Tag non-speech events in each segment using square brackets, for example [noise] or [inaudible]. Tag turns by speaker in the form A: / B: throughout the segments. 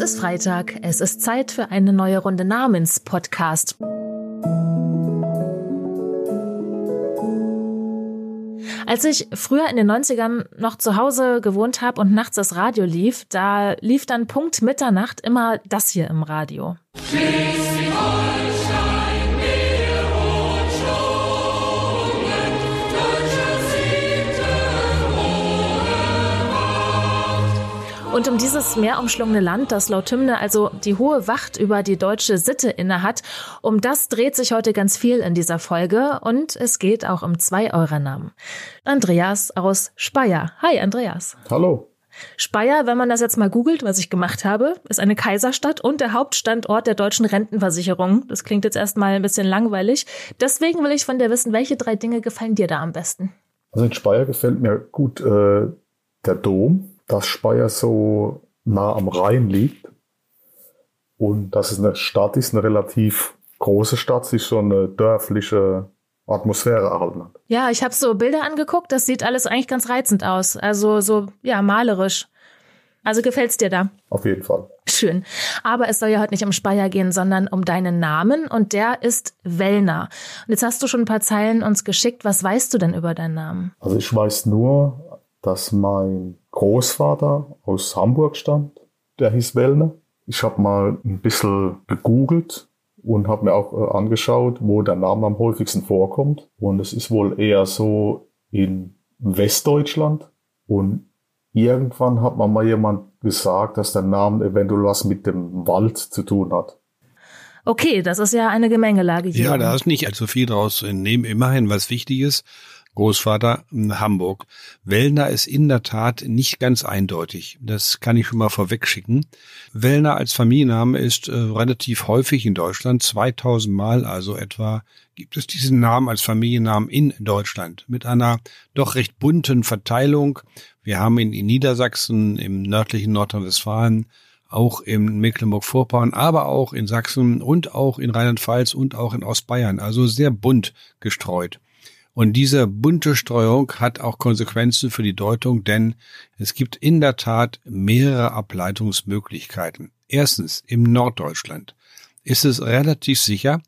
A: Es ist Freitag, es ist Zeit für eine neue Runde Namenspodcast. Als ich früher in den 90ern noch zu Hause gewohnt habe und nachts das Radio lief, da lief dann Punkt Mitternacht immer das hier im Radio. Schleswig-Holstein. Und um dieses meerumschlungene Land, das laut Hymne also die hohe Wacht über die deutsche Sitte innehat, um das dreht sich heute ganz viel in dieser Folge und es geht auch um zwei eurer Namen. Andreas aus Speyer. Hi, Andreas.
B: Hallo.
A: Speyer, wenn man das jetzt mal googelt, was ich gemacht habe, ist eine Kaiserstadt und der Hauptstandort der deutschen Rentenversicherung. Das klingt jetzt erstmal ein bisschen langweilig. Deswegen will ich von dir wissen, welche drei Dinge gefallen dir da am besten?
B: Also in Speyer gefällt mir gut äh, der Dom dass Speyer so nah am Rhein liegt und dass es eine Stadt ist, eine relativ große Stadt, sich so eine dörfliche Atmosphäre erhalten hat.
A: Ja, ich habe so Bilder angeguckt, das sieht alles eigentlich ganz reizend aus. Also so, ja, malerisch. Also gefällt's dir da?
B: Auf jeden Fall.
A: Schön. Aber es soll ja heute nicht um Speyer gehen, sondern um deinen Namen und der ist Wellner. Und jetzt hast du schon ein paar Zeilen uns geschickt. Was weißt du denn über deinen Namen?
B: Also ich weiß nur, dass mein Großvater aus Hamburg stammt, der hieß Wellner. Ich habe mal ein bisschen gegoogelt und habe mir auch äh, angeschaut, wo der Name am häufigsten vorkommt. Und es ist wohl eher so in Westdeutschland. Und irgendwann hat man mal jemand gesagt, dass der Name eventuell was mit dem Wald zu tun hat.
A: Okay, das ist ja eine Gemengelage hier.
C: Ja, da ist nicht allzu viel draus zu entnehmen. Immerhin was Wichtiges. Großvater Hamburg. Wellner ist in der Tat nicht ganz eindeutig. Das kann ich schon mal vorwegschicken. Wellner als Familienname ist äh, relativ häufig in Deutschland. 2000 Mal also etwa gibt es diesen Namen als Familiennamen in Deutschland mit einer doch recht bunten Verteilung. Wir haben ihn in Niedersachsen, im nördlichen Nordrhein-Westfalen, auch in Mecklenburg-Vorpommern, aber auch in Sachsen und auch in Rheinland-Pfalz und auch in Ostbayern. Also sehr bunt gestreut. Und diese bunte Streuung hat auch Konsequenzen für die Deutung, denn es gibt in der Tat mehrere Ableitungsmöglichkeiten. Erstens, im Norddeutschland ist es relativ sicher,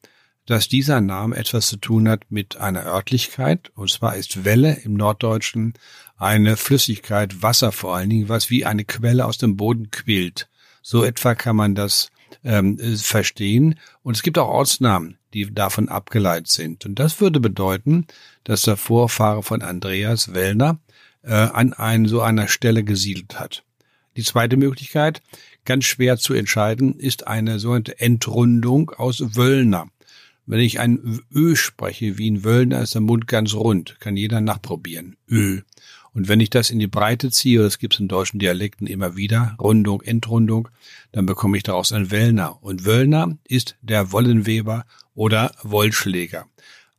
C: dass dieser Name etwas zu tun hat mit einer Örtlichkeit, und zwar ist Welle im Norddeutschen eine Flüssigkeit, Wasser vor allen Dingen, was wie eine Quelle aus dem Boden quillt. So etwa kann man das ähm, verstehen. Und es gibt auch Ortsnamen, die davon abgeleitet sind. Und das würde bedeuten, dass der Vorfahre von Andreas Wellner äh, an ein, so einer Stelle gesiedelt hat. Die zweite Möglichkeit, ganz schwer zu entscheiden, ist eine sogenannte Entrundung aus Wöllner. Wenn ich ein Ö spreche, wie in Wöllner, ist der Mund ganz rund. Kann jeder nachprobieren. Ö. Und wenn ich das in die Breite ziehe, das gibt es in deutschen Dialekten immer wieder, Rundung, Entrundung, dann bekomme ich daraus ein Wöllner. Und Wöllner ist der Wollenweber oder Wollschläger.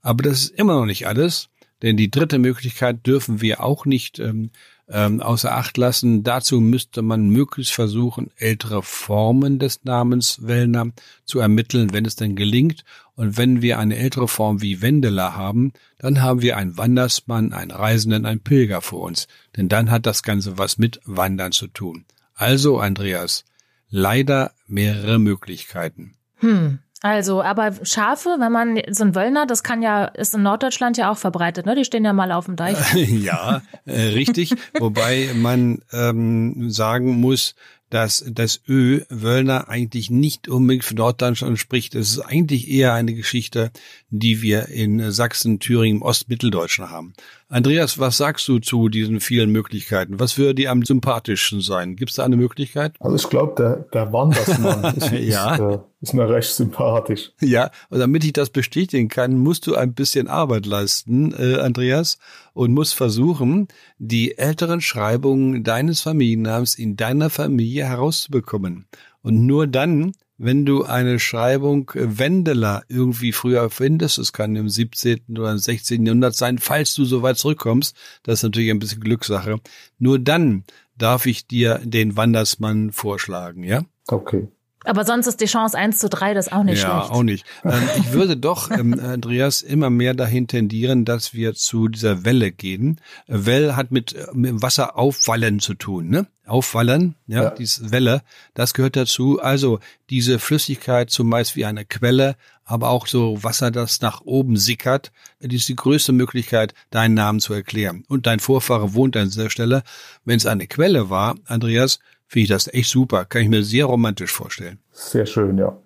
C: Aber das ist immer noch nicht alles, denn die dritte Möglichkeit dürfen wir auch nicht ähm, ähm, außer Acht lassen. Dazu müsste man möglichst versuchen, ältere Formen des Namens Wellner zu ermitteln, wenn es denn gelingt. Und wenn wir eine ältere Form wie Wendeler haben, dann haben wir einen Wandersmann, einen Reisenden, einen Pilger vor uns. Denn dann hat das Ganze was mit Wandern zu tun. Also, Andreas, leider mehrere Möglichkeiten.
A: Hm. Also, aber Schafe, wenn man so ein Wöllner, das kann ja, ist in Norddeutschland ja auch verbreitet, ne? Die stehen ja mal auf dem Deich. [laughs]
C: ja, äh, richtig. Wobei man ähm, sagen muss, dass das Ö Wöllner eigentlich nicht unbedingt für Norddeutschland spricht. Es ist eigentlich eher eine Geschichte, die wir in Sachsen, Thüringen, Ostmitteldeutschen haben. Andreas, was sagst du zu diesen vielen Möglichkeiten? Was würde dir am sympathischsten sein? Gibt es da eine Möglichkeit?
B: Also ich glaube, der, der Wandersmann [laughs] ist,
C: ja.
B: ist, äh, ist mir recht sympathisch.
C: Ja, und damit ich das bestätigen kann, musst du ein bisschen Arbeit leisten, äh, Andreas, und musst versuchen, die älteren Schreibungen deines Familiennamens in deiner Familie herauszubekommen. Und nur dann wenn du eine Schreibung äh, Wendeler irgendwie früher findest, es kann im 17. oder im 16. Jahrhundert sein, falls du so weit zurückkommst, das ist natürlich ein bisschen Glückssache, nur dann darf ich dir den Wandersmann vorschlagen, ja?
B: Okay.
A: Aber sonst ist die Chance 1 zu 3 das auch nicht
C: ja,
A: schlecht.
C: Ja, auch nicht. [laughs] Ähm, ich würde doch, ähm, Andreas, immer mehr dahin tendieren, dass wir zu dieser Welle gehen. Well hat mit, äh, mit Wasser aufwallen zu tun, ne? Aufwallen, ja, ja. diese Welle, das gehört dazu. Also diese Flüssigkeit zumeist wie eine Quelle, aber auch so Wasser, das nach oben sickert, das ist die größte Möglichkeit, deinen Namen zu erklären. Und dein Vorfahre wohnt an dieser Stelle. Wenn es eine Quelle war, Andreas, finde ich das echt super. Kann ich mir sehr romantisch vorstellen.
B: Sehr schön, ja.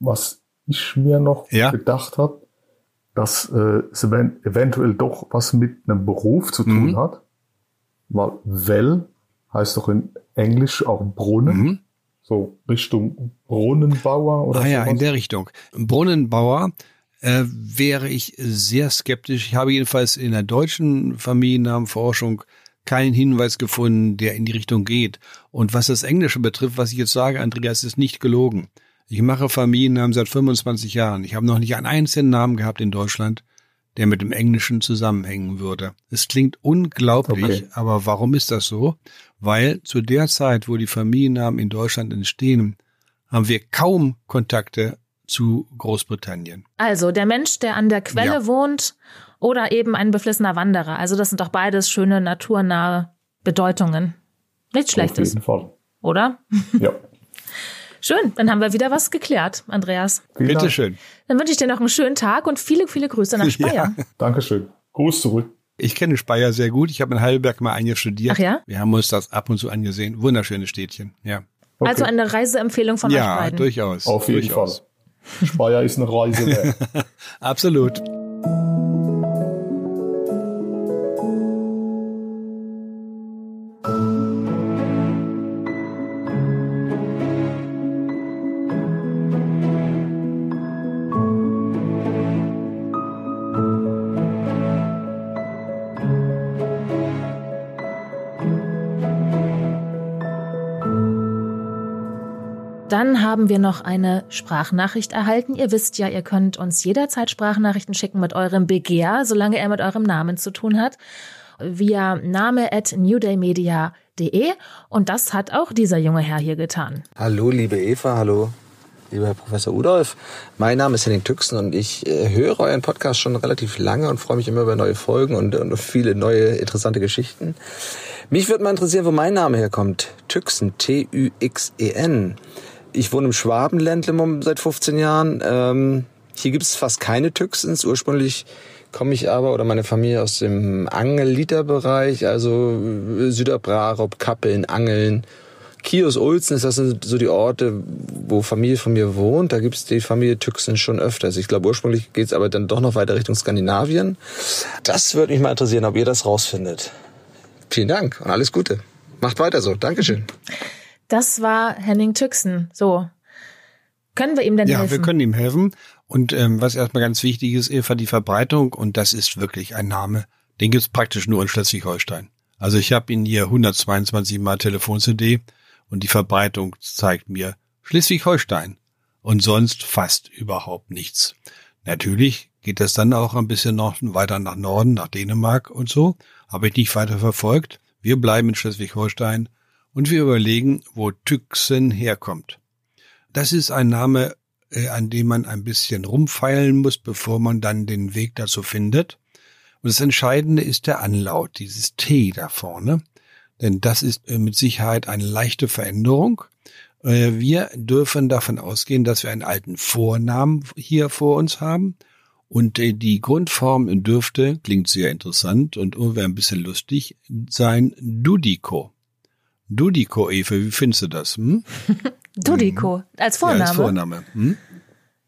B: Was ich mir noch ja? gedacht habe, dass äh, es eventuell doch was mit einem Beruf zu tun mhm. hat, weil Well heißt doch in Englisch auch Brunnen. Mhm. So Richtung Brunnenbauer oder
C: Ah ja, in der Richtung. Brunnenbauer äh, wäre ich sehr skeptisch. Ich habe jedenfalls in der deutschen Familiennamenforschung keinen Hinweis gefunden, der in die Richtung geht. Und was das Englische betrifft, was ich jetzt sage, Andreas, ist nicht gelogen. Ich mache Familiennamen seit 25 Jahren. Ich habe noch nicht einen einzigen Namen gehabt in Deutschland, der mit dem Englischen zusammenhängen würde. Es klingt unglaublich, okay. aber warum ist das so? Weil zu der Zeit, wo die Familiennamen in Deutschland entstehen, haben wir kaum Kontakte zu Großbritannien.
A: Also der Mensch, der an der Quelle ja. wohnt oder eben ein beflissener Wanderer. Also das sind doch beides schöne naturnahe Bedeutungen. Nichts Schlechtes. Auf jeden Fall. Oder? [laughs]
B: Ja.
A: Schön, dann haben wir wieder was geklärt, Andreas.
C: Bitte schön.
A: Dann wünsche ich dir noch einen schönen Tag und viele, viele Grüße nach Speyer.
B: Ja. [laughs] Dankeschön. Gruß zurück.
C: Ich kenne Speyer sehr gut. Ich habe in Heidelberg mal ein studiert.
A: Ach ja?
C: Wir haben uns das ab und zu angesehen. Wunderschönes Städtchen, ja.
A: Okay. Also eine Reiseempfehlung von
C: ja,
A: euch beiden.
C: Ja, durchaus.
B: Auf jeden
C: durchaus.
B: Fall. Speyer ist eine Reise. [laughs]
C: Absolut.
A: Haben wir noch eine Sprachnachricht erhalten. Ihr wisst ja, ihr könnt uns jederzeit Sprachnachrichten schicken mit eurem Begehr, solange er mit eurem Namen zu tun hat, via name at newdaymedia.de. Und das hat auch dieser junge Herr hier getan.
D: Hallo, liebe Eva, hallo, lieber Herr Professor Udolf. Mein Name ist Henning Tüxen und ich äh, höre euren Podcast schon relativ lange und freue mich immer über neue Folgen und, und viele neue interessante Geschichten. Mich würde mal interessieren, wo mein Name herkommt. Tüxen, T-Ü-X-E-N. Ich wohne im Schwabenländle seit 15 Jahren. Ähm, hier gibt es fast keine Tüxens. Ursprünglich komme ich aber oder meine Familie aus dem Angelliterbereich, also äh, Süderbrarup, Kappeln, Angeln. Kios, Ulzen, das sind so die Orte, wo Familie von mir wohnt. Da gibt es die Familie Tüxen schon öfters. Ich glaube, ursprünglich geht es aber dann doch noch weiter Richtung Skandinavien. Das würde mich mal interessieren, ob ihr das rausfindet. Vielen Dank und alles Gute. Macht weiter so. Dankeschön.
A: Das war Henning Tüxen. So. Können wir ihm denn
C: ja,
A: helfen?
C: Ja, wir können ihm helfen. Und ähm, was erstmal ganz wichtig ist, Eva, die Verbreitung. Und das ist wirklich ein Name. Den gibt's praktisch nur in Schleswig-Holstein. Also ich habe ihn hier 122 Mal Telefon-CD und die Verbreitung zeigt mir Schleswig-Holstein und sonst fast überhaupt nichts. Natürlich geht das dann auch ein bisschen noch weiter nach Norden, nach Dänemark und so. Habe ich nicht weiter verfolgt. Wir bleiben in Schleswig-Holstein und wir überlegen, wo Tüxen herkommt. Das ist ein Name, äh, an dem man ein bisschen rumfeilen muss, bevor man dann den Weg dazu findet. Und das Entscheidende ist der Anlaut, dieses T da vorne. Denn das ist äh, mit Sicherheit eine leichte Veränderung. Äh, wir dürfen davon ausgehen, dass wir einen alten Vornamen hier vor uns haben. Und die Grundform dürfte, klingt sehr interessant und irgendwie ein bisschen lustig, sein Dudiko. Dudiko, Eve, wie findest du das? Hm? [laughs]
A: Dudiko, als Vorname. Ja, als
C: Vorname. Hm?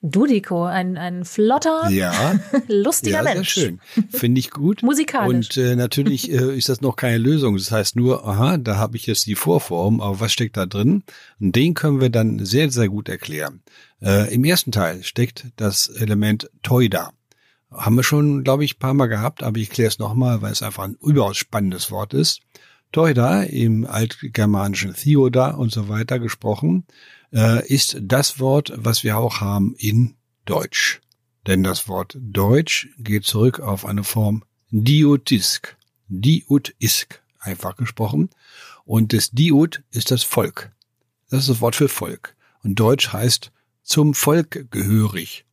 A: Dudiko, ein, ein flotter,
C: ja, [laughs]
A: lustiger
C: ja,
A: Mensch.
C: Sehr schön. Finde ich gut. [laughs]
A: Musikalisch.
C: Und äh, natürlich äh, ist das noch keine Lösung. Das heißt nur, aha, da habe ich jetzt die Vorform, aber was steckt da drin? Und den können wir dann sehr, sehr gut erklären. Äh, Im ersten Teil steckt das Element Teuda. Haben wir schon, glaube ich, paar Mal gehabt, aber ich kläre es nochmal, weil es einfach ein überaus spannendes Wort ist. Teuda, im altgermanischen Theoda und so weiter gesprochen, äh, ist das Wort, was wir auch haben in Deutsch. Denn das Wort Deutsch geht zurück auf eine Form Diotisk. Diotisk, einfach gesprochen. Und das Diot ist das Volk. Das ist das Wort für Volk. Und Deutsch heißt zum Volk gehörig.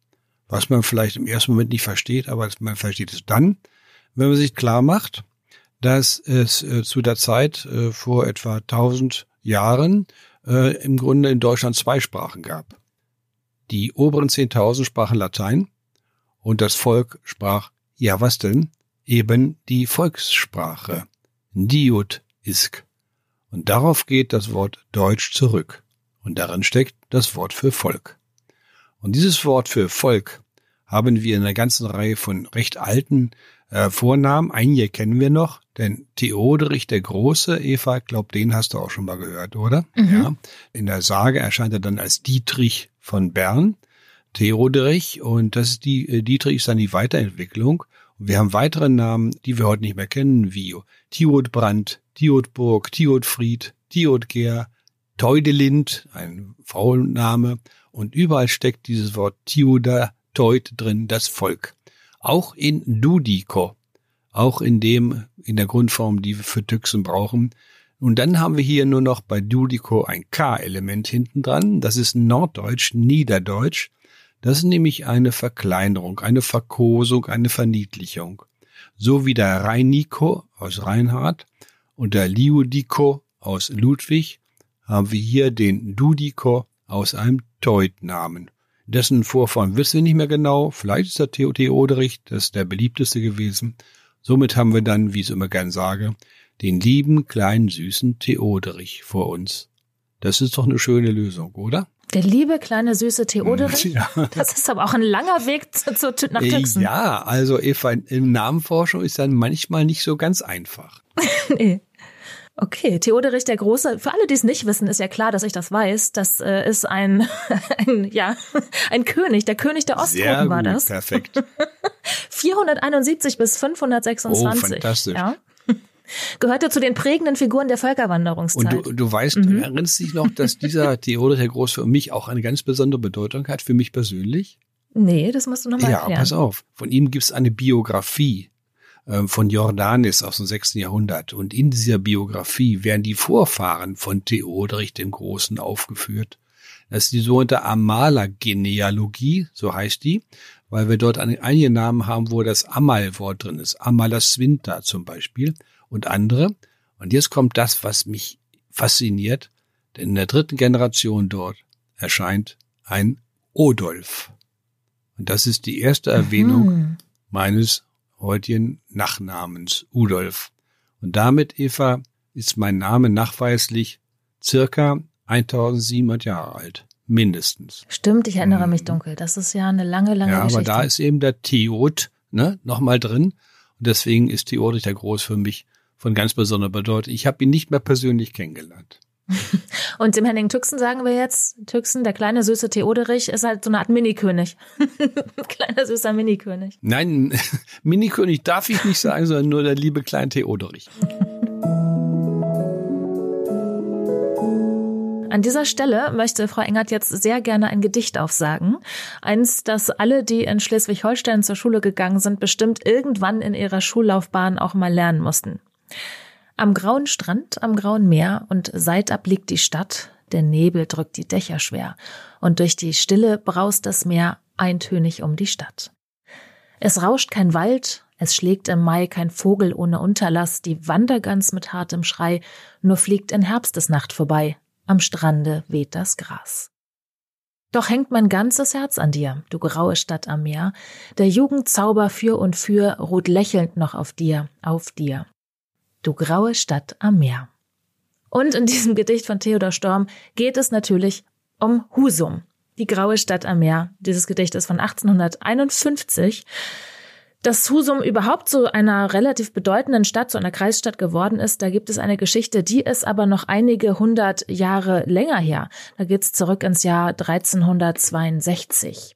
C: Was man vielleicht im ersten Moment nicht versteht, aber man versteht es dann, wenn man sich klar macht, dass es äh, zu der Zeit äh, vor etwa 1000 Jahren äh, im Grunde in Deutschland zwei Sprachen gab. Die oberen 10.000 sprachen Latein und das Volk sprach, ja was denn? Eben die Volkssprache. Diut isk. Und darauf geht das Wort Deutsch zurück. Und darin steckt das Wort für Volk. Und dieses Wort für Volk haben wir in einer ganzen Reihe von recht alten äh, Vornamen. Einige kennen wir noch, denn Theoderich der Große, Eva, glaub, den hast du auch schon mal gehört, oder? Mhm. Ja. In der Sage erscheint er dann als Dietrich von Bern, Theoderich, und das ist die, äh, Dietrich ist dann die Weiterentwicklung. Und wir haben weitere Namen, die wir heute nicht mehr kennen, wie Thiodbrand, Thiodburg, Thiodfried, Thiodger, Teudelind, ein Frauenname, und überall steckt dieses Wort Theoda, Teut drin, das Volk. Auch in Dudiko, auch in dem, in der Grundform, die wir für Tüxen brauchen. Und dann haben wir hier nur noch bei Dudiko ein K-Element hinten dran. Das ist Norddeutsch, Niederdeutsch. Das ist nämlich eine Verkleinerung, eine Verkosung, eine Verniedlichung. So wie der Reiniko aus Reinhard und der Liudiko aus Ludwig haben wir hier den Dudiko aus einem Teut-Namen. Dessen Vorfahren wissen wir nicht mehr genau. Vielleicht ist der Theo Theoderich, das ist der beliebteste gewesen. Somit haben wir dann, wie ich es immer gern sage, den lieben, kleinen, süßen Theoderich vor uns. Das ist doch eine schöne Lösung, oder?
A: Der liebe kleine süße Theoderich. Ja. Das ist aber auch ein langer Weg zu, zu, nach Tüxen.
C: Ja, also Eva, in Namenforschung ist dann manchmal nicht so ganz einfach. [laughs]
A: nee. Okay, Theoderich der Große. Für alle, die es nicht wissen, ist ja klar, dass ich das weiß. Das äh, ist ein, [laughs] ein, ja, [laughs] ein König. Der König der Osttropen war das.
C: Perfekt. [laughs]
A: 471 bis 526.
C: Oh, fantastisch. Ja.
A: Gehörte zu den prägenden Figuren der Völkerwanderungszeit.
C: Und du, du weißt, mhm. erinnerst dich noch, dass dieser Theodor der Große für mich auch eine ganz besondere Bedeutung hat, für mich persönlich?
A: Nee, das musst du nochmal
C: ja,
A: erklären.
C: Ja, pass auf. Von ihm gibt es eine Biografie von Jordanis aus dem 6. Jahrhundert. Und in dieser Biografie werden die Vorfahren von Theodorich dem Großen aufgeführt. Das ist die sogenannte Amala-Genealogie, so heißt die, weil wir dort einige Namen haben, wo das Amal-Wort drin ist. Amalaswinta zum Beispiel und andere. Und jetzt kommt das, was mich fasziniert, denn in der dritten Generation dort erscheint ein Odolf. Und das ist die erste Erwähnung mhm. meines heutigen Nachnamens Udolf. Und damit, Eva, ist mein Name nachweislich circa 1700 Jahre alt. Mindestens.
A: Stimmt, ich erinnere mhm. mich dunkel. Das ist ja eine lange, lange ja, Geschichte.
C: Ja, aber da ist eben der Theod, ne, nochmal drin. Und deswegen ist Theodorich der Groß für mich von ganz besonderer Bedeutung. Ich habe ihn nicht mehr persönlich kennengelernt. [laughs]
A: Und dem Henning Tüxen sagen wir jetzt, Tüxen, der kleine süße Theoderich, ist halt so eine Art Minikönig. [laughs] Kleiner süßer Minikönig.
C: Nein, [laughs] Minikönig darf ich nicht sagen, sondern nur der liebe kleine Theoderich.
A: An dieser Stelle möchte Frau Engert jetzt sehr gerne ein Gedicht aufsagen. Eins, das alle, die in Schleswig-Holstein zur Schule gegangen sind, bestimmt irgendwann in ihrer Schullaufbahn auch mal lernen mussten. Am grauen Strand, am grauen Meer und seitab liegt die Stadt, der Nebel drückt die Dächer schwer, und durch die Stille braust das Meer eintönig um die Stadt. Es rauscht kein Wald, es schlägt im Mai kein Vogel ohne Unterlass, die Wandergans mit hartem Schrei, nur fliegt in Herbstesnacht vorbei, am Strande weht das Gras. Doch hängt mein ganzes Herz an dir, du graue Stadt am Meer, der Jugendzauber für und für ruht lächelnd noch auf dir, auf dir du graue Stadt am Meer. Und in diesem Gedicht von Theodor Storm geht es natürlich um Husum, die graue Stadt am Meer. Dieses Gedicht ist von 1851. Dass Husum überhaupt zu einer relativ bedeutenden Stadt, zu einer Kreisstadt geworden ist, da gibt es eine Geschichte, die ist aber noch einige hundert Jahre länger her. Da geht's zurück ins Jahr 1362.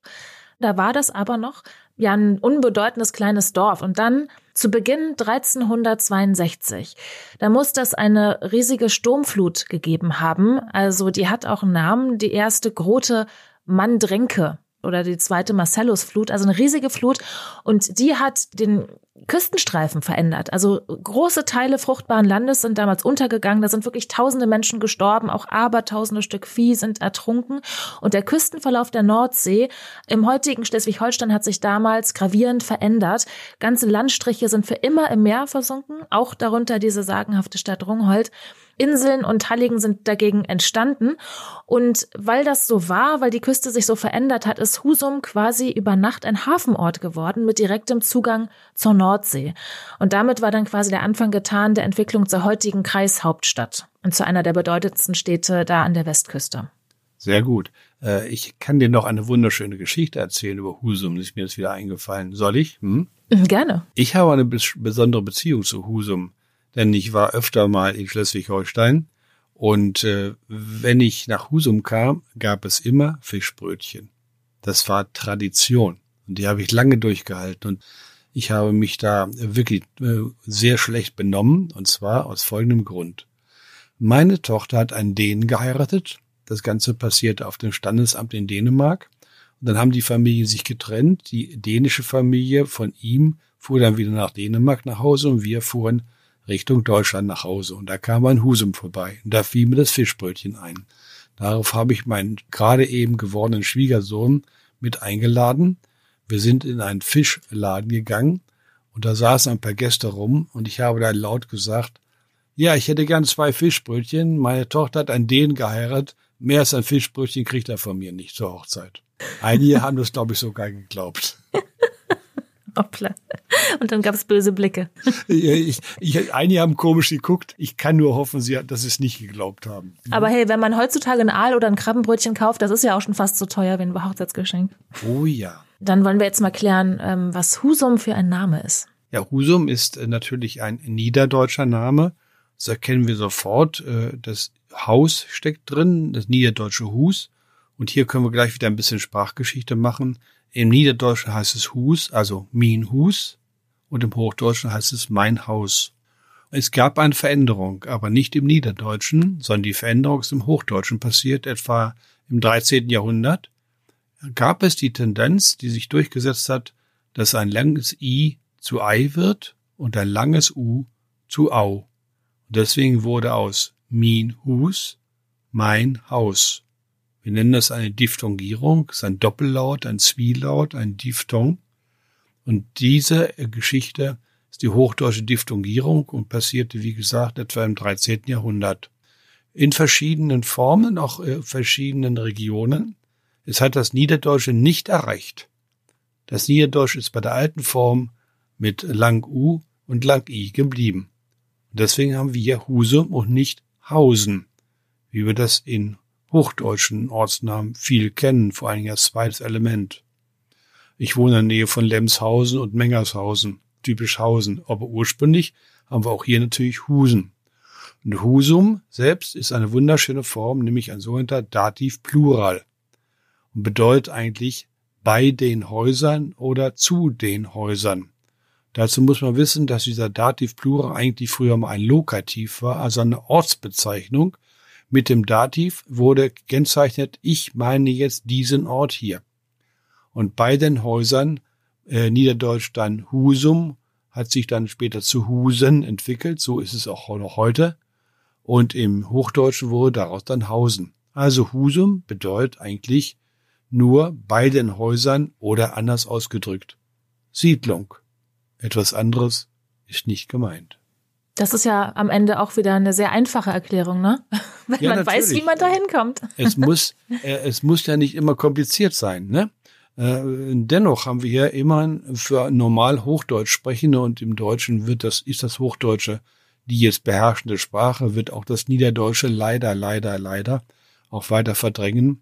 A: Da war das aber noch ja ein unbedeutendes kleines Dorf. Und dann zu Beginn 1362, da muss das eine riesige Sturmflut gegeben haben. Also die hat auch einen Namen, die erste Grote Mandränke. Oder die zweite Marcellus-Flut, also eine riesige Flut. Und die hat den Küstenstreifen verändert. Also große Teile fruchtbaren Landes sind damals untergegangen. Da sind wirklich tausende Menschen gestorben. Auch abertausende Stück Vieh sind ertrunken. Und der Küstenverlauf der Nordsee im heutigen Schleswig-Holstein hat sich damals gravierend verändert. Ganze Landstriche sind für immer im Meer versunken. Auch darunter diese sagenhafte Stadt Rungholt. Inseln und Halligen sind dagegen entstanden. Und weil das so war, weil die Küste sich so verändert hat, ist Husum quasi über Nacht ein Hafenort geworden mit direktem Zugang zur Nordsee. Und damit war dann quasi der Anfang getan der Entwicklung zur heutigen Kreishauptstadt und zu einer der bedeutendsten Städte da an der Westküste.
C: Sehr gut. Äh, ich kann dir noch eine wunderschöne Geschichte erzählen über Husum. Das ist mir jetzt wieder eingefallen. Soll ich? Hm?
A: Gerne.
C: Ich habe eine besondere Beziehung zu Husum denn ich war öfter mal in Schleswig-Holstein und äh, wenn ich nach Husum kam, gab es immer Fischbrötchen. Das war Tradition und die habe ich lange durchgehalten und ich habe mich da wirklich äh, sehr schlecht benommen und zwar aus folgendem Grund. Meine Tochter hat einen Dänen geheiratet. Das Ganze passierte auf dem Standesamt in Dänemark. Und dann haben die Familien sich getrennt. Die dänische Familie von ihm fuhr dann wieder nach Dänemark nach Hause und wir fuhren Richtung Deutschland nach Hause und da kam ein Husum vorbei und da fiel mir das Fischbrötchen ein. Darauf habe ich meinen gerade eben gewordenen Schwiegersohn mit eingeladen. Wir sind in einen Fischladen gegangen und da saßen ein paar Gäste rum und ich habe dann laut gesagt, ja, ich hätte gern zwei Fischbrötchen. Meine Tochter hat einen Dänen geheiratet. Mehr als ein Fischbrötchen kriegt er von mir nicht zur Hochzeit. Einige [laughs] haben das, glaube ich, sogar geglaubt.
A: Hoppla. Und dann gab es böse Blicke.
C: Ich, ich, einige haben komisch geguckt. Ich kann nur hoffen, sie, dass sie es nicht geglaubt haben.
A: Aber hey, wenn man heutzutage ein Aal oder ein Krabbenbrötchen kauft, das ist ja auch schon fast so teuer wie ein Hochzeitsgeschenk.
C: Oh ja.
A: Dann wollen wir jetzt mal klären, ähm, was Husum für ein Name ist.
C: Ja, Husum ist äh, natürlich ein niederdeutscher Name. Das erkennen wir sofort. Äh, das Haus steckt drin, das niederdeutsche Hus. Und hier können wir gleich wieder ein bisschen Sprachgeschichte machen. Im Niederdeutschen heißt es Hus, also Min Hus, und im Hochdeutschen heißt es mein Haus. Es gab eine Veränderung, aber nicht im Niederdeutschen, sondern die Veränderung ist im Hochdeutschen passiert, etwa im 13. Jahrhundert. Gab es die Tendenz, die sich durchgesetzt hat, dass ein langes I zu Ei wird und ein langes U zu Au. Deswegen wurde aus Min Hus mein Haus. Wir nennen das eine Diphthongierung, das ist ein Doppellaut, ein Zwielaut, ein Diphthong. Und diese Geschichte ist die hochdeutsche Diphthongierung und passierte, wie gesagt, etwa im 13. Jahrhundert. In verschiedenen Formen, auch in verschiedenen Regionen. Es hat das Niederdeutsche nicht erreicht. Das Niederdeutsche ist bei der alten Form mit lang U und lang I geblieben. Und deswegen haben wir hier Husum und nicht Hausen, wie wir das in hochdeutschen Ortsnamen viel kennen, vor Dingen als zweites Element. Ich wohne in der Nähe von Lemshausen und Mengershausen, typisch Hausen, aber ursprünglich haben wir auch hier natürlich Husen. Und Husum selbst ist eine wunderschöne Form, nämlich ein sogenannter Dativ Plural und bedeutet eigentlich bei den Häusern oder zu den Häusern. Dazu muss man wissen, dass dieser Dativ Plural eigentlich früher mal ein Lokativ war, also eine Ortsbezeichnung, mit dem Dativ wurde gekennzeichnet, ich meine jetzt diesen Ort hier. Und bei den Häusern, äh, Niederdeutsch dann Husum, hat sich dann später zu Husen entwickelt, so ist es auch noch heute. Und im Hochdeutschen wurde daraus dann Hausen. Also Husum bedeutet eigentlich nur bei den Häusern oder anders ausgedrückt Siedlung. Etwas anderes ist nicht gemeint.
A: Das ist ja am Ende auch wieder eine sehr einfache Erklärung, ne? [laughs] Wenn ja, man natürlich. weiß, wie man da hinkommt.
C: Es muss, äh, es muss ja nicht immer kompliziert sein, ne? Äh, dennoch haben wir hier immerhin für normal Hochdeutsch sprechende und im Deutschen wird das, ist das Hochdeutsche die jetzt beherrschende Sprache, wird auch das Niederdeutsche leider, leider, leider auch weiter verdrängen.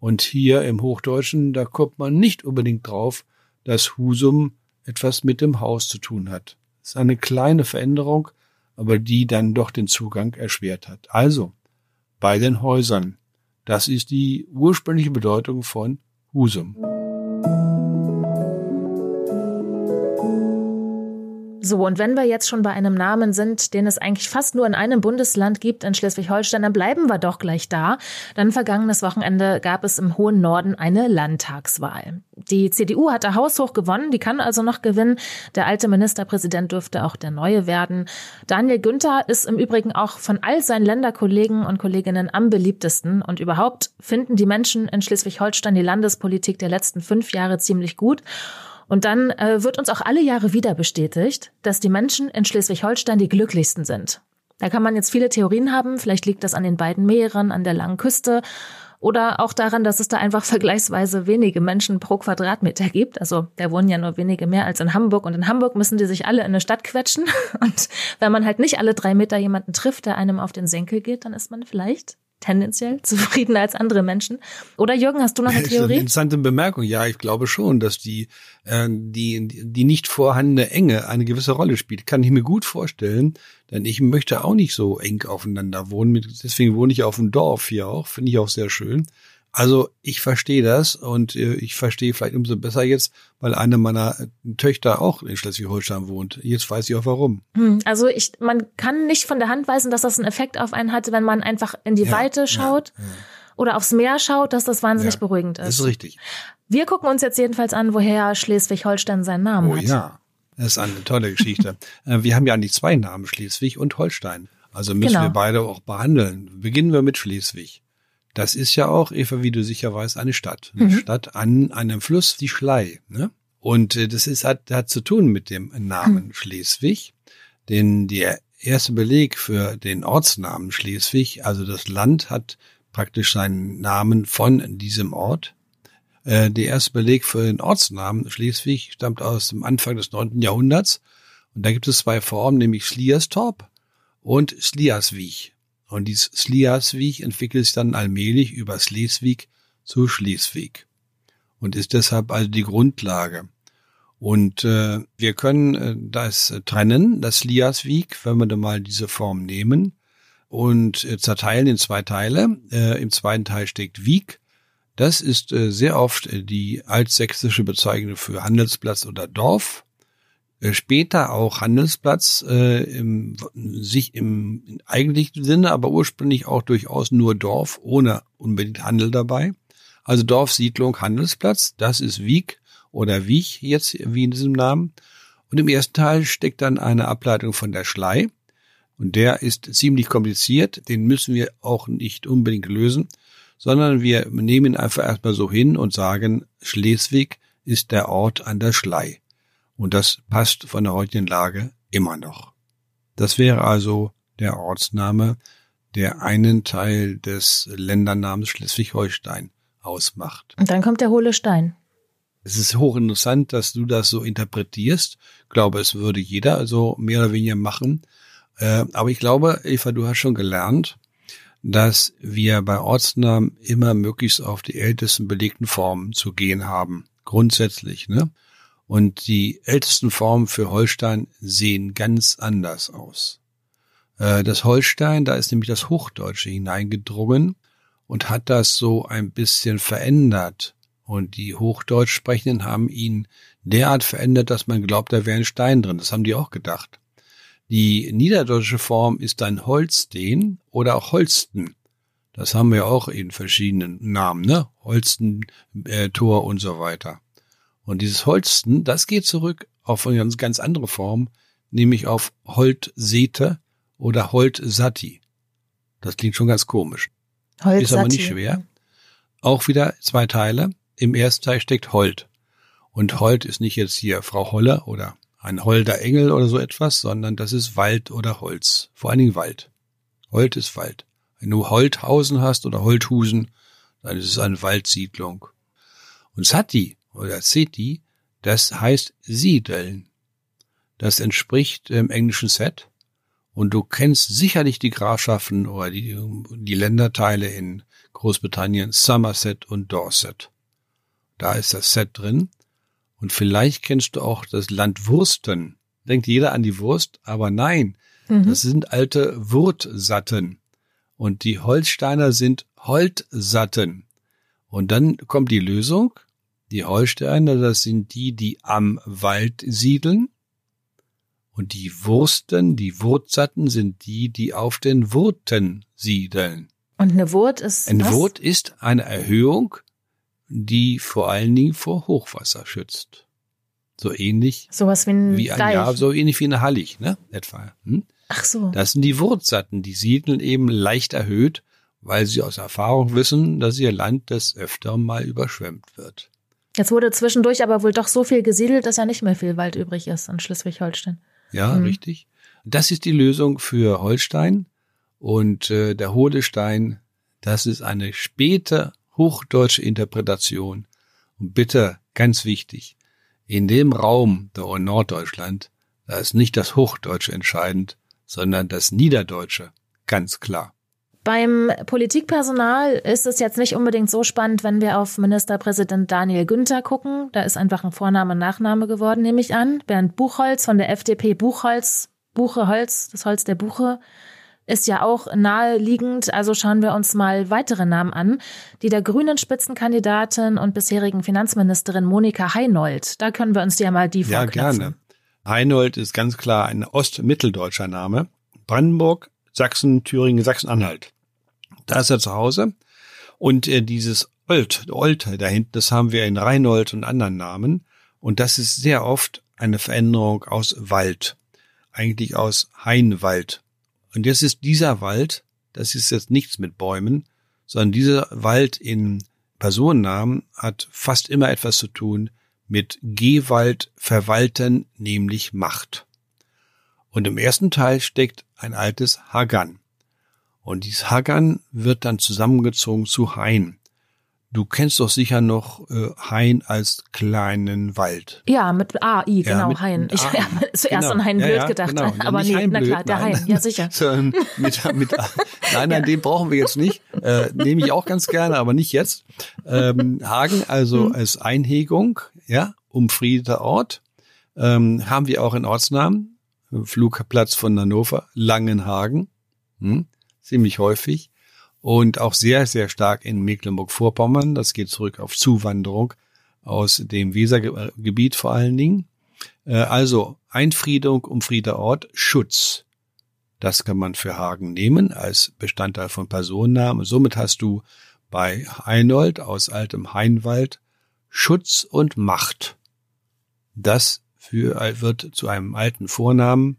C: Und hier im Hochdeutschen, da kommt man nicht unbedingt drauf, dass Husum etwas mit dem Haus zu tun hat. Das ist eine kleine Veränderung, aber die dann doch den Zugang erschwert hat. Also, bei den Häusern. Das ist die ursprüngliche Bedeutung von Husum.
A: So, und wenn wir jetzt schon bei einem Namen sind, den es eigentlich fast nur in einem Bundesland gibt, in Schleswig-Holstein, dann bleiben wir doch gleich da. Dann vergangenes Wochenende gab es im hohen Norden eine Landtagswahl. Die CDU hatte haushoch gewonnen, die kann also noch gewinnen. Der alte Ministerpräsident dürfte auch der neue werden. Daniel Günther ist im Übrigen auch von all seinen Länderkollegen und Kolleginnen am beliebtesten. Und überhaupt finden die Menschen in Schleswig-Holstein die Landespolitik der letzten fünf Jahre ziemlich gut. Und dann äh, wird uns auch alle Jahre wieder bestätigt, dass die Menschen in Schleswig-Holstein die glücklichsten sind. Da kann man jetzt viele Theorien haben. Vielleicht liegt das an den beiden Meeren, an der langen Küste oder auch daran, dass es da einfach [laughs] vergleichsweise wenige Menschen pro Quadratmeter gibt. Also da wohnen ja nur wenige mehr als in Hamburg und in Hamburg müssen die sich alle in eine Stadt quetschen. [laughs] Und wenn man halt nicht alle drei Meter jemanden trifft, der einem auf den Senkel geht, dann ist man vielleicht tendenziell [laughs] zufriedener als andere Menschen. Oder Jürgen, hast du noch eine Theorie? Das ist eine
C: interessante Bemerkung. Ja, ich glaube schon, dass die, äh, die, die nicht vorhandene Enge eine gewisse Rolle spielt. Kann ich mir gut vorstellen, denn ich möchte auch nicht so eng aufeinander wohnen. Deswegen wohne ich auf dem Dorf hier auch. Finde ich auch sehr schön. Also ich verstehe das und äh, ich verstehe vielleicht umso besser jetzt, weil eine meiner äh, Töchter auch in Schleswig-Holstein wohnt. Jetzt weiß ich auch warum.
A: Hm, also ich, man kann nicht von der Hand weisen, dass das einen Effekt auf einen hat, wenn man einfach in die ja, Weite schaut. Ja, ja. Oder aufs Meer schaut, dass das wahnsinnig beruhigend ist.
C: Das ist richtig.
A: Wir gucken uns jetzt jedenfalls an, woher Schleswig-Holstein seinen Namen
C: oh,
A: hat.
C: Ja, das ist eine tolle Geschichte. [laughs] Äh, wir haben ja eigentlich zwei Namen, Schleswig und Holstein. Also müssen genau. wir beide auch behandeln. Beginnen wir mit Schleswig. Das ist ja auch, Eva, wie du sicher weißt, eine Stadt. Eine mhm. Stadt an einem Fluss, die Schlei. Ne? Und äh, das ist, hat, hat zu tun mit dem Namen mhm. Schleswig. Denn der erste Beleg für den Ortsnamen Schleswig, also das Land hat praktisch seinen Namen von diesem Ort. Äh, der erste Beleg für den Ortsnamen Schleswig stammt aus dem Anfang des neunten Jahrhunderts. Und da gibt es zwei Formen, nämlich Slierstorp und Slierswig. Und dieses Sliaswig entwickelt sich dann allmählich über Schleswig zu Schleswig und ist deshalb also die Grundlage. Und äh, wir können äh, das trennen, das Sliaswig, wenn wir da mal diese Form nehmen und äh, zerteilen in zwei Teile. Äh, Im zweiten Teil steckt Wieg. Das ist äh, sehr oft äh, die altsächsische Bezeichnung für Handelsplatz oder Dorf. Äh, später auch Handelsplatz äh, im, sich im eigentlichen Sinne, aber ursprünglich auch durchaus nur Dorf ohne unbedingt Handel dabei. Also Dorf, Siedlung, Handelsplatz, das ist Wieg oder Wiech jetzt wie in diesem Namen. Und im ersten Teil steckt dann eine Ableitung von der Schlei. Und der ist ziemlich kompliziert, den müssen wir auch nicht unbedingt lösen, sondern wir nehmen ihn einfach erstmal so hin und sagen, Schleswig ist der Ort an der Schlei. Und das passt von der heutigen Lage immer noch. Das wäre also der Ortsname, der einen Teil des Ländernamens Schleswig-Holstein ausmacht.
A: Und dann kommt der hohle Stein.
C: Es ist hochinteressant, dass du das so interpretierst. Ich glaube, es würde jeder also mehr oder weniger machen. Äh, aber ich glaube, Eva, du hast schon gelernt, dass wir bei Ortsnamen immer möglichst auf die ältesten belegten Formen zu gehen haben. Grundsätzlich, ne? Und die ältesten Formen für Holstein sehen ganz anders aus. Äh, das Holstein, da ist nämlich das Hochdeutsche hineingedrungen und hat das so ein bisschen verändert. Und die Hochdeutsch sprechenden haben ihn derart verändert, dass man glaubt, da wäre ein Stein drin. Das haben die auch gedacht. Die niederdeutsche Form ist ein Holsten oder auch Holsten. Das haben wir auch in verschiedenen Namen, ne? Holsten, äh, Tor und so weiter. Und dieses Holsten, das geht zurück auf eine ganz, ganz andere Form, nämlich auf Holtsete oder Holtsati. Das klingt schon ganz komisch. Holtsati. Ist aber nicht schwer. Auch wieder zwei Teile. Im ersten Teil steckt Holt. Und Holt ist nicht jetzt hier Frau Holle oder ein holder Engel oder so etwas, sondern das ist Wald oder Holz. Vor allen Dingen Wald. Holt ist Wald. Wenn du Holthausen hast oder Holthusen, dann ist es eine Waldsiedlung. Und Sati oder City, das heißt siedeln. Das entspricht dem englischen Set. Und du kennst sicherlich die Grafschaften oder die, die Länderteile in Großbritannien, Somerset und Dorset. Da ist das Set drin. Und vielleicht kennst du auch das Land Wursten. Denkt jeder an die Wurst, aber nein, mhm. das sind alte Wurtsatten. Und die Holsteiner sind Holtsatten. Und dann kommt die Lösung. Die Holsteiner, das sind die, die am Wald siedeln. Und die Wursten, die Wurzatten sind die, die auf den Wurten siedeln.
A: Und eine Wurt ist
C: Ein
A: was?
C: Wurt ist eine Erhöhung, die vor allen Dingen vor Hochwasser schützt. So ähnlich
A: Sowas wie ein
C: wie ein
A: Deich.
C: ja, so ähnlich wie eine Hallig, ne? Etwa. Hm?
A: Ach so.
C: Das sind die Wurzatten, die siedeln eben leicht erhöht, weil sie aus Erfahrung wissen, dass ihr Land des Öfteren mal überschwemmt wird.
A: Jetzt wurde zwischendurch aber wohl doch so viel gesiedelt, dass ja nicht mehr viel Wald übrig ist in Schleswig-Holstein.
C: Ja,
A: Mhm.
C: richtig. Das ist die Lösung für Holstein und äh, der Hodestein, das ist eine späte hochdeutsche Interpretation. Und bitte, ganz wichtig, in dem Raum in Norddeutschland, da ist nicht das Hochdeutsche entscheidend, sondern das Niederdeutsche, ganz klar.
A: Beim Politikpersonal ist es jetzt nicht unbedingt so spannend, wenn wir auf Ministerpräsident Daniel Günther gucken. Da ist einfach ein Vorname und Nachname geworden, nehme ich an. Bernd Buchholz von der FDP Buchholz, Buche Holz, das Holz der Buche, ist ja auch naheliegend. Also schauen wir uns mal weitere Namen an. Die der grünen Spitzenkandidatin und bisherigen Finanzministerin Monika Heinold. Da können wir uns ja mal die
C: Ja,
A: vorknöpfen.
C: gerne. Heinold ist ganz klar ein ostmitteldeutscher Name. Brandenburg, Sachsen, Thüringen, Sachsen-Anhalt. Da ist er zu Hause. Und äh, dieses Old, Old da hinten, das haben wir in Reinhold und anderen Namen. Und das ist sehr oft eine Veränderung aus Wald. Eigentlich aus Hainwald. Und jetzt ist dieser Wald, das ist jetzt nichts mit Bäumen, sondern dieser Wald in Personennamen hat fast immer etwas zu tun mit Gehwald verwalten, nämlich Macht. Und im ersten Teil steckt ein altes Hagan. Und dieses Hagan wird dann zusammengezogen zu Hain. Du kennst doch sicher noch äh, Hain als kleinen Wald.
A: Ja, mit AI,
C: Ja,
A: genau,
C: mit- mit
A: Ich habe [laughs] zuerst
C: Genau.
A: an Hein
C: Ja,
A: Blöd gedacht,
C: genau.
A: Aber nee,
C: Hein
A: na
C: Blöd,
A: klar, der
C: nein.
A: Hein, ja sicher. [laughs]
C: Mit, mit, nein, nein, den brauchen wir jetzt nicht. Äh, nehme ich auch ganz gerne, aber nicht jetzt. Ähm, Hagen also
A: Hm.
C: als Einhegung, ja, umfriedeter Ort. Ähm, haben wir auch in Ortsnamen. Flugplatz von Hannover, Langenhagen. Hm, ziemlich häufig. Und auch sehr, sehr stark in Mecklenburg-Vorpommern. Das geht zurück auf Zuwanderung aus dem Wesergebiet vor allen Dingen. Äh, Also Einfriedung, umfriedeter Ort, Schutz. Das kann man für Hagen nehmen als Bestandteil von Personennamen. Somit hast du bei Heinold aus altem Heinwald Schutz und Macht. Das für, wird zu einem alten Vornamen.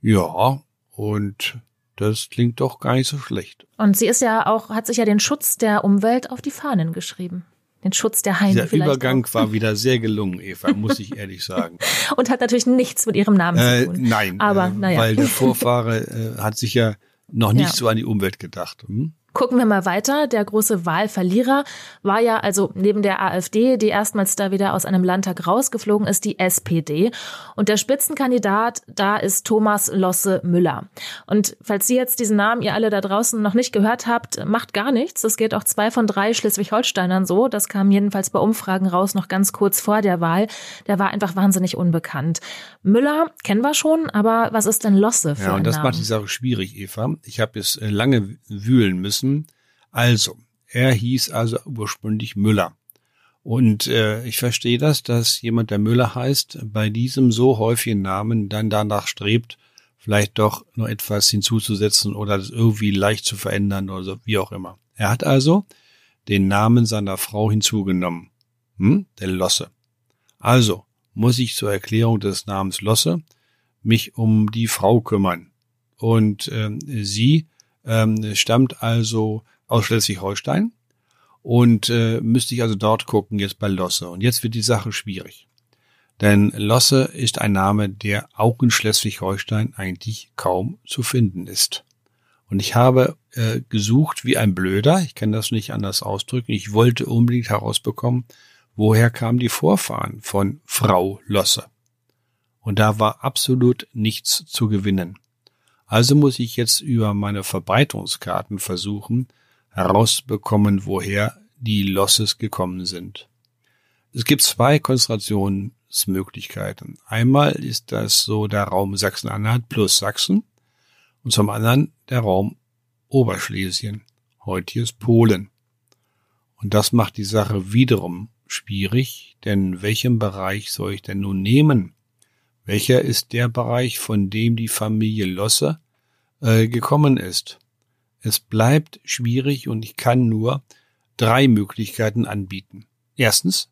C: Ja, und das klingt doch gar nicht so schlecht.
A: Und sie ist ja auch, hat sich ja den Schutz der Umwelt auf die Fahnen geschrieben. Den Schutz der Heine
C: Dieser
A: vielleicht.
C: Übergang
A: auch.
C: war wieder sehr gelungen, [laughs] Eva, muss ich ehrlich sagen.
A: Und hat natürlich nichts mit ihrem Namen
C: Äh,
A: zu tun.
C: nein,
A: Aber,
C: äh,
A: naja.
C: weil der [laughs] Vorfahre äh, hat sich ja noch nicht
A: Ja.
C: so an die Umwelt gedacht. Hm?
A: Gucken wir mal weiter. Der große Wahlverlierer war ja also neben der AfD, die erstmals da wieder aus einem Landtag rausgeflogen ist, die SPD. Und der Spitzenkandidat da ist Thomas Losse Müller. Und falls Sie jetzt diesen Namen, ihr alle da draußen noch nicht gehört habt, macht gar nichts. Das geht auch zwei von drei Schleswig-Holsteinern so. Das kam jedenfalls bei Umfragen raus, noch ganz kurz vor der Wahl. Der war einfach wahnsinnig unbekannt. Müller kennen wir schon, aber was ist denn Losse für
C: Ja, und das
A: Name?
C: macht die Sache schwierig, Eva. Ich habe es äh, lange wühlen müssen. Also, er hieß also ursprünglich Müller. Und äh, ich verstehe das, dass jemand, der Müller heißt, bei diesem so häufigen Namen dann danach strebt, vielleicht doch noch etwas hinzuzusetzen oder das irgendwie leicht zu verändern oder so, wie auch immer. Er hat also den Namen seiner Frau hinzugenommen. Hm? Der Losse. Also muss ich zur Erklärung des Namens Losse mich um die Frau kümmern. Und ähm, sie ähm, stammt also aus Schleswig-Holstein und äh, müsste ich also dort gucken, jetzt bei Losse. Und jetzt wird die Sache schwierig. Denn Losse ist ein Name, der auch in Schleswig-Holstein eigentlich kaum zu finden ist. Und ich habe äh, gesucht wie ein Blöder, ich kann das nicht anders ausdrücken, ich wollte unbedingt herausbekommen, woher kamen die Vorfahren von Frau Losse. Und da war absolut nichts zu gewinnen. Also muss ich jetzt über meine Verbreitungskarten versuchen, herausbekommen, woher die Losses gekommen sind. Es gibt zwei Konzentrationsmöglichkeiten. Einmal ist das so der Raum Sachsen-Anhalt plus Sachsen und zum anderen der Raum Oberschlesien, heutiges Polen. Und das macht die Sache wiederum schwierig, denn welchen Bereich soll ich denn nun nehmen? Welcher ist der Bereich, von dem die Familie Losse äh, gekommen ist? Es bleibt schwierig und ich kann nur drei Möglichkeiten anbieten. Erstens,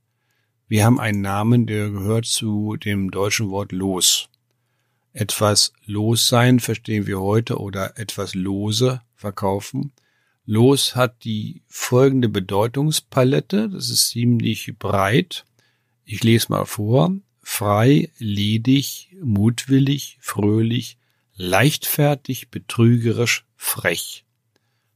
C: wir haben einen Namen, der gehört zu dem deutschen Wort los. Etwas los sein verstehen wir heute oder etwas lose verkaufen. Los hat die folgende Bedeutungspalette, das ist ziemlich breit. Ich lese mal vor. Frei, ledig, mutwillig, fröhlich, leichtfertig, betrügerisch, frech.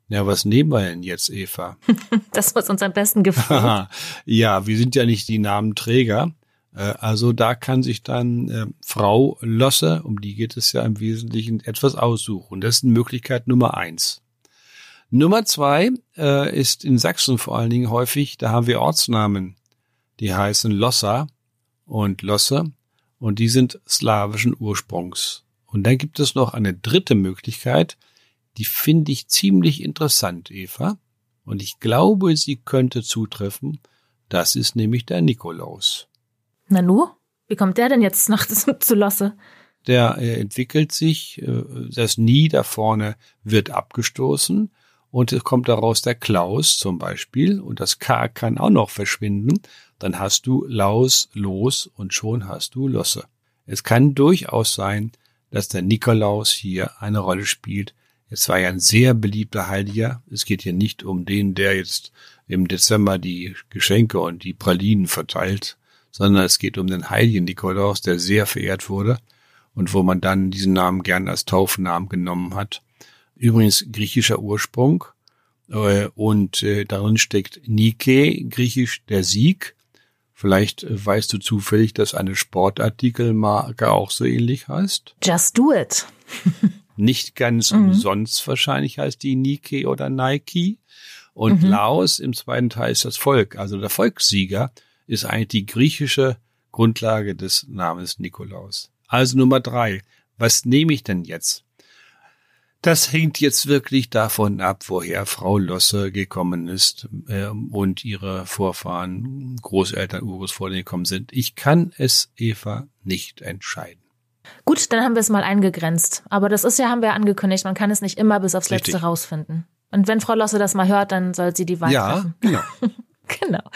C: Ja, was nehmen wir denn jetzt, Eva? [laughs]
A: das, was uns am besten gefällt. [laughs]
C: ja, wir sind ja nicht die Namenträger. Äh, also da kann sich dann äh, Frau Losse, um die geht es ja im Wesentlichen, etwas aussuchen. Das ist Möglichkeit Nummer eins. Nummer zwei äh, ist in Sachsen vor allen Dingen häufig, da haben wir Ortsnamen, die heißen Lossa und Losse und die sind slawischen Ursprungs. Und dann gibt es noch eine dritte Möglichkeit, die finde ich ziemlich interessant, Eva. Und ich glaube, sie könnte zutreffen. Das ist nämlich der Nikolaus.
A: Nanu? Wie kommt der denn jetzt nach [laughs] zu Losse?
C: Der äh, entwickelt sich, äh, das Nie da vorne wird abgestoßen und es kommt daraus der Klaus zum Beispiel und das K kann auch noch verschwinden. Dann hast du Laus, Los und schon hast du Losse. Es kann durchaus sein, dass der Nikolaus hier eine Rolle spielt. Es war ja ein sehr beliebter Heiliger. Es geht hier nicht um den, der jetzt im Dezember die Geschenke und die Pralinen verteilt, sondern es geht um den heiligen Nikolaus, der sehr verehrt wurde und wo man dann diesen Namen gern als Taufnamen genommen hat. Übrigens griechischer Ursprung äh, und äh, darin steckt Nike, griechisch der Sieg. Vielleicht äh, weißt du zufällig, dass eine Sportartikelmarke auch so ähnlich heißt.
A: Just do it. [laughs]
C: Nicht ganz mhm. umsonst wahrscheinlich heißt die Nike oder Nike. Und mhm. Laos im zweiten Teil ist das Volk, also der Volkssieger ist eigentlich die griechische Grundlage des Namens Nikolaus. Also Nummer drei. Was nehme ich denn jetzt? Das hängt jetzt wirklich davon ab, woher Frau Losse gekommen ist äh, und ihre Vorfahren, Großeltern, Urgroßvorfahren gekommen sind. Ich kann es, Eva, nicht entscheiden.
A: Gut, dann haben wir es mal eingegrenzt. Aber das ist ja, haben wir angekündigt, man kann es nicht immer bis aufs Richtig. Letzte rausfinden. Und wenn Frau Losse das mal hört, dann soll sie die Wahl
C: ja,
A: treffen.
C: Ja, genau. [laughs]
A: genau.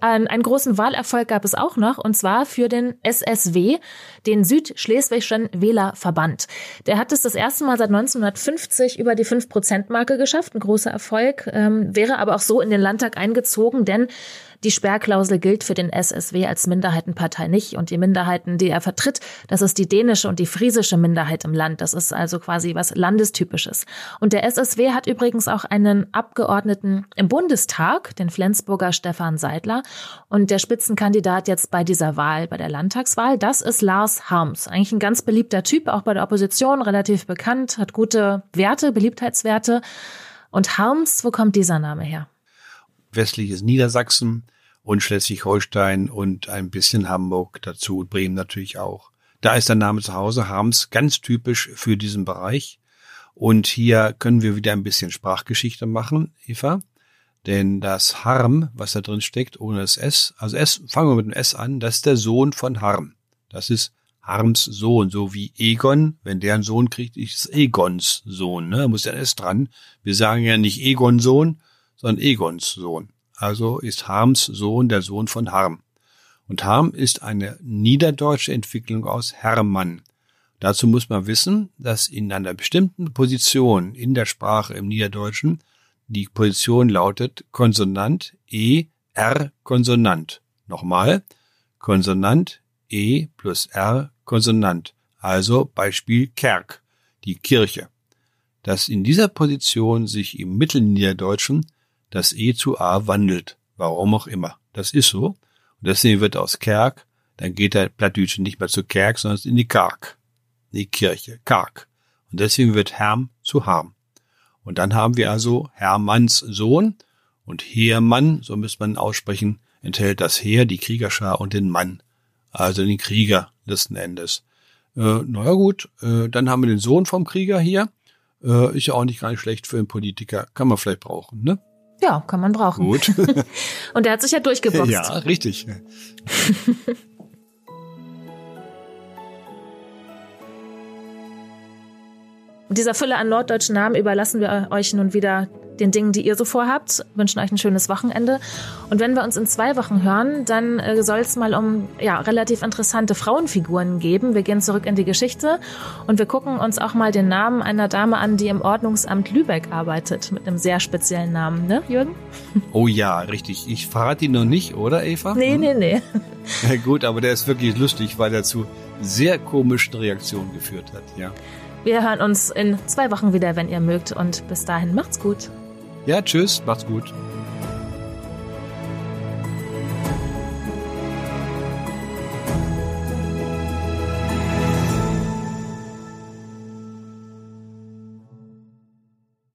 A: Einen großen Wahlerfolg gab es auch noch, und zwar für den SSW, den Südschleswigschen Wählerverband. Der hat es das erste Mal seit 1950 über die 5-Prozent-Marke geschafft, ein großer Erfolg, ähm, wäre aber auch so in den Landtag eingezogen, denn die Sperrklausel gilt für den SSW als Minderheitenpartei nicht und die Minderheiten, die er vertritt, das ist die dänische und die friesische Minderheit im Land. Das ist also quasi was Landestypisches. Und der SSW hat übrigens auch einen Abgeordneten im Bundestag, den Flensburger Stefan Seidler. Und der Spitzenkandidat jetzt bei dieser Wahl, bei der Landtagswahl, das ist Lars Harms. Eigentlich ein ganz beliebter Typ, auch bei der Opposition, relativ bekannt, hat gute Werte, Beliebtheitswerte. Und Harms, wo kommt dieser Name her?
C: Westliches Niedersachsen und Schleswig-Holstein und ein bisschen Hamburg dazu und Bremen natürlich auch. Da ist der Name zu Hause, Harms, ganz typisch für diesen Bereich. Und hier können wir wieder ein bisschen Sprachgeschichte machen, Eva. Denn das Harm, was da drin steckt, ohne das S, also S, fangen wir mit dem S an, das ist der Sohn von Harm. Das ist Harms Sohn, so wie Egon, wenn der einen Sohn kriegt, ist Egons Sohn, ne? Da muss ja ein S dran. Wir sagen ja nicht Egon Sohn, sondern Egons Sohn. Also ist Harms Sohn der Sohn von Harm. Und Harm ist eine niederdeutsche Entwicklung aus Hermann. Dazu muss man wissen, dass in einer bestimmten Position in der Sprache im Niederdeutschen die Position lautet Konsonant E, R, Konsonant. Nochmal, Konsonant E plus R, Konsonant. Also Beispiel Kerk, die Kirche. Dass in dieser Position sich im Mittelniederdeutschen das E zu A wandelt. Warum auch immer. Das ist so. Und deswegen wird aus Kerk, dann geht der Plattdeutsche nicht mehr zu Kerk, sondern in die Kark. Die Kirche. Kark. Und deswegen wird Herm zu Harm. Und dann haben wir also Hermanns Sohn und Heermann, so müsste man aussprechen, enthält das Heer, die Kriegerschar und den Mann. Also den Krieger letzten Endes. Äh, naja gut, äh, dann haben wir den Sohn vom Krieger hier. Äh, ist ja auch nicht gar nicht schlecht für einen Politiker. Kann man vielleicht brauchen, ne?
A: Ja, kann man brauchen.
C: Gut. [laughs]
A: Und der hat sich ja durchgeboxt.
C: Ja, richtig. [laughs]
A: dieser Fülle an norddeutschen Namen überlassen wir euch nun wieder den Dingen, die ihr so vorhabt, wünschen euch ein schönes Wochenende. Und wenn wir uns in zwei Wochen hören, dann äh, soll es mal um ja, relativ interessante Frauenfiguren geben. Wir gehen zurück in die Geschichte und wir gucken uns auch mal den Namen einer Dame an, die im Ordnungsamt Lübeck arbeitet, mit einem sehr speziellen Namen, ne, Jürgen? [laughs]
C: Oh ja, richtig. Ich verrate ihn noch nicht, oder, Eva?
A: Nee, hm? nee, nee. [laughs]
C: Ja, gut, aber der ist wirklich lustig, weil er zu sehr komischen Reaktionen geführt hat, ja.
A: Wir hören uns in zwei Wochen wieder, wenn ihr mögt. Und bis dahin macht's gut.
C: Ja, tschüss, macht's gut.